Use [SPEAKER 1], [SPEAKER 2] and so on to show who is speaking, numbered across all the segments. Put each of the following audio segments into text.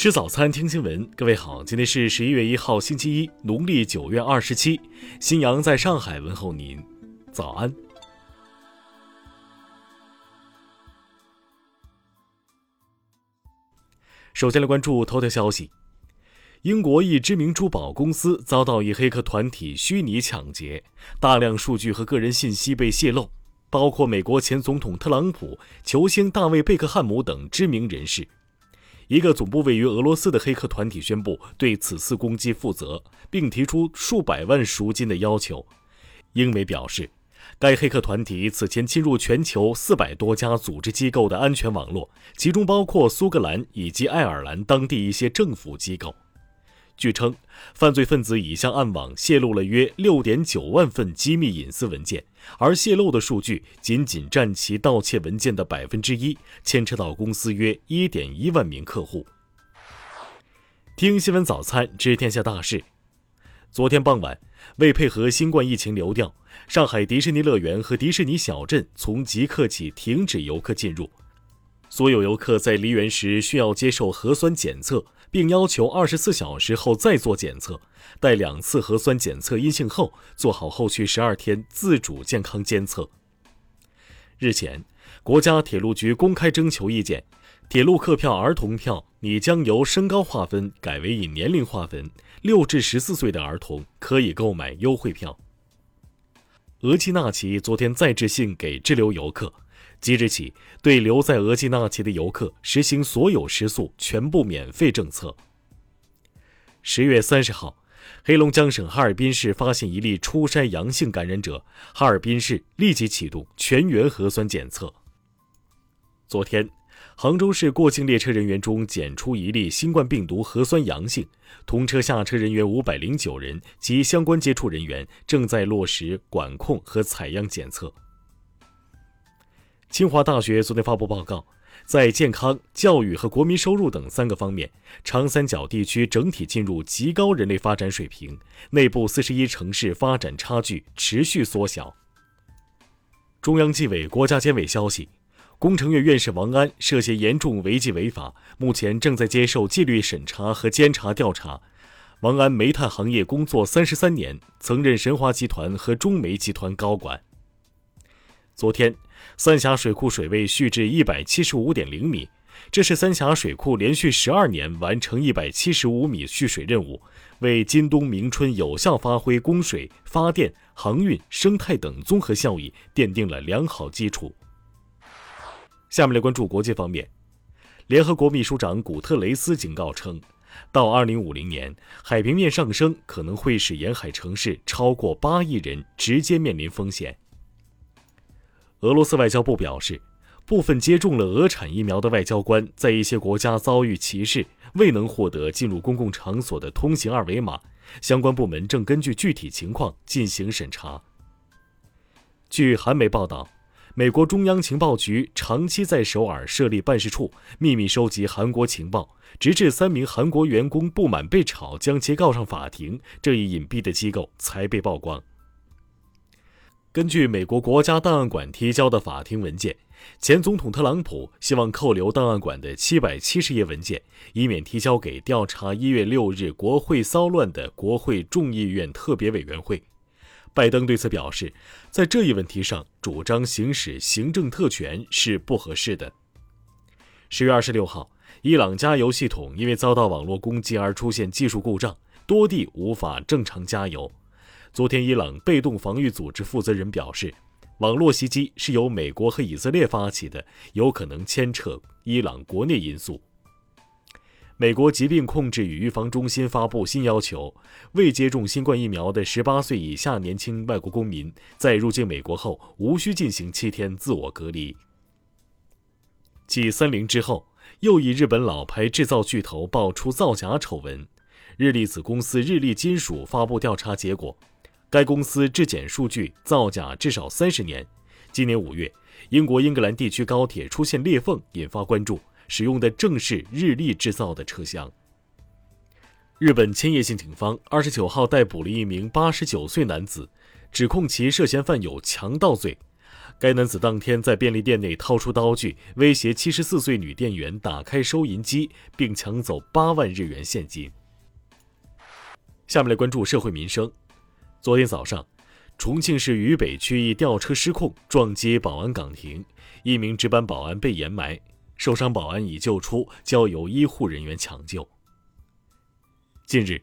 [SPEAKER 1] 吃早餐，听新闻。各位好，今天是十一月一号，星期一，农历九月二十七。新阳在上海问候您，早安。首先来关注头条消息：英国一知名珠宝公司遭到一黑客团体虚拟抢劫，大量数据和个人信息被泄露，包括美国前总统特朗普、球星大卫贝克汉姆等知名人士。一个总部位于俄罗斯的黑客团体宣布对此次攻击负责，并提出数百万赎金的要求。英媒表示，该黑客团体此前侵入全球四百多家组织机构的安全网络，其中包括苏格兰以及爱尔兰当地一些政府机构。据称，犯罪分子已向暗网泄露了约六点九万份机密隐私文件，而泄露的数据仅仅占其盗窃文件的百分之一，牵扯到公司约一点一万名客户。听新闻早餐知天下大事。昨天傍晚，为配合新冠疫情流调，上海迪士尼乐园和迪士尼小镇从即刻起停止游客进入，所有游客在离园时需要接受核酸检测。并要求二十四小时后再做检测，待两次核酸检测阴性后，做好后续十二天自主健康监测。日前，国家铁路局公开征求意见，铁路客票儿童票拟将由身高划分改为以年龄划分，六至十四岁的儿童可以购买优惠票。额济纳旗昨天再致信给滞留游客。即日起，对留在额济纳旗的游客实行所有食宿全部免费政策。十月三十号，黑龙江省哈尔滨市发现一例初筛阳性感染者，哈尔滨市立即启动全员核酸检测。昨天，杭州市过境列车人员中检出一例新冠病毒核酸阳性，同车下车人员五百零九人及相关接触人员正在落实管控和采样检测。清华大学昨天发布报告，在健康、教育和国民收入等三个方面，长三角地区整体进入极高人类发展水平，内部四十一城市发展差距持续缩小。中央纪委国家监委消息，工程院院士王安涉嫌严重违纪违法，目前正在接受纪律审查和监察调查。王安煤炭行业工作三十三年，曾任神华集团和中煤集团高管。昨天。三峡水库水位蓄至一百七十五点零米，这是三峡水库连续十二年完成一百七十五米蓄水任务，为今冬明春有效发挥供水、发电、航运、生态等综合效益奠定了良好基础。下面来关注国际方面，联合国秘书长古特雷斯警告称，到二零五零年，海平面上升可能会使沿海城市超过八亿人直接面临风险。俄罗斯外交部表示，部分接种了俄产疫苗的外交官在一些国家遭遇歧视，未能获得进入公共场所的通行二维码。相关部门正根据具体情况进行审查。据韩媒报道，美国中央情报局长期在首尔设立办事处，秘密收集韩国情报，直至三名韩国员工不满被炒，将其告上法庭，这一隐蔽的机构才被曝光。根据美国国家档案馆提交的法庭文件，前总统特朗普希望扣留档案馆的七百七十页文件，以免提交给调查一月六日国会骚乱的国会众议院特别委员会。拜登对此表示，在这一问题上主张行使行政特权是不合适的。十月二十六号，伊朗加油系统因为遭到网络攻击而出现技术故障，多地无法正常加油。昨天，伊朗被动防御组织负责人表示，网络袭击是由美国和以色列发起的，有可能牵扯伊朗国内因素。美国疾病控制与预防中心发布新要求，未接种新冠疫苗的18岁以下年轻外国公民，在入境美国后无需进行七天自我隔离。继三菱之后，又一日本老牌制造巨头爆出造假丑闻，日立子公司日立金属发布调查结果。该公司质检数据造假至少三十年。今年五月，英国英格兰地区高铁出现裂缝，引发关注，使用的正是日立制造的车厢。日本千叶县警方二十九号逮捕了一名八十九岁男子，指控其涉嫌犯有强盗罪。该男子当天在便利店内掏出刀具，威胁七十四岁女店员打开收银机，并抢走八万日元现金。下面来关注社会民生。昨天早上，重庆市渝北区一吊车失控撞击保安岗亭，一名值班保安被掩埋，受伤保安已救出，交由医护人员抢救。近日，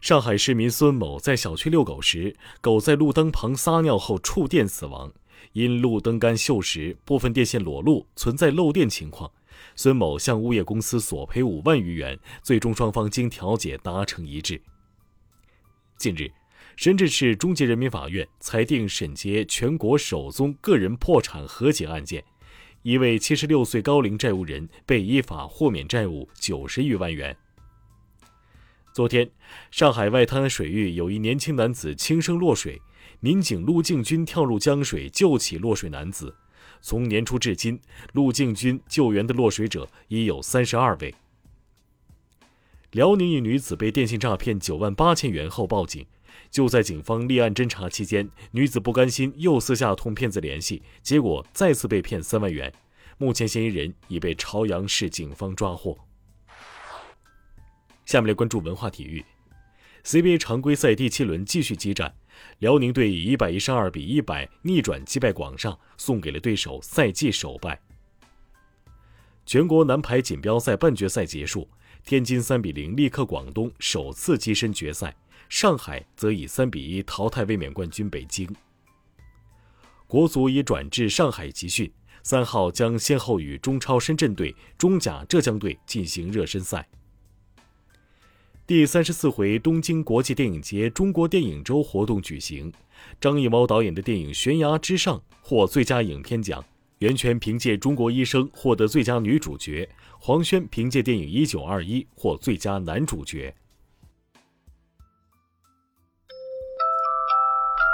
[SPEAKER 1] 上海市民孙某在小区遛狗时，狗在路灯旁撒尿后触电死亡。因路灯杆锈蚀，部分电线裸露，存在漏电情况，孙某向物业公司索赔五万余元，最终双方经调解达成一致。近日，深圳市中级人民法院裁定审结全国首宗个人破产和解案件，一位七十六岁高龄债务人被依法豁免债务九十余万元。昨天，上海外滩水域有一年轻男子轻生落水。民警陆敬军跳入江水救起落水男子。从年初至今，陆敬军救援的落水者已有三十二位。辽宁一女子被电信诈骗九万八千元后报警，就在警方立案侦查期间，女子不甘心，又私下同骗子联系，结果再次被骗三万元。目前嫌疑人已被朝阳市警方抓获。下面来关注文化体育，CBA 常规赛第七轮继续激战。辽宁队以一百一十二比一百逆转击败广厦，送给了对手赛季首败。全国男排锦标赛半决赛结束，天津三比零力克广东，首次跻身决赛；上海则以三比一淘汰卫冕冠军北京。国足已转至上海集训，三号将先后与中超深圳队、中甲浙江队进行热身赛。第三十四回东京国际电影节中国电影周活动举行，张艺谋导演的电影《悬崖之上》获最佳影片奖，袁泉凭借《中国医生》获得最佳女主角，黄轩凭借电影《一九二一》获最佳男主角。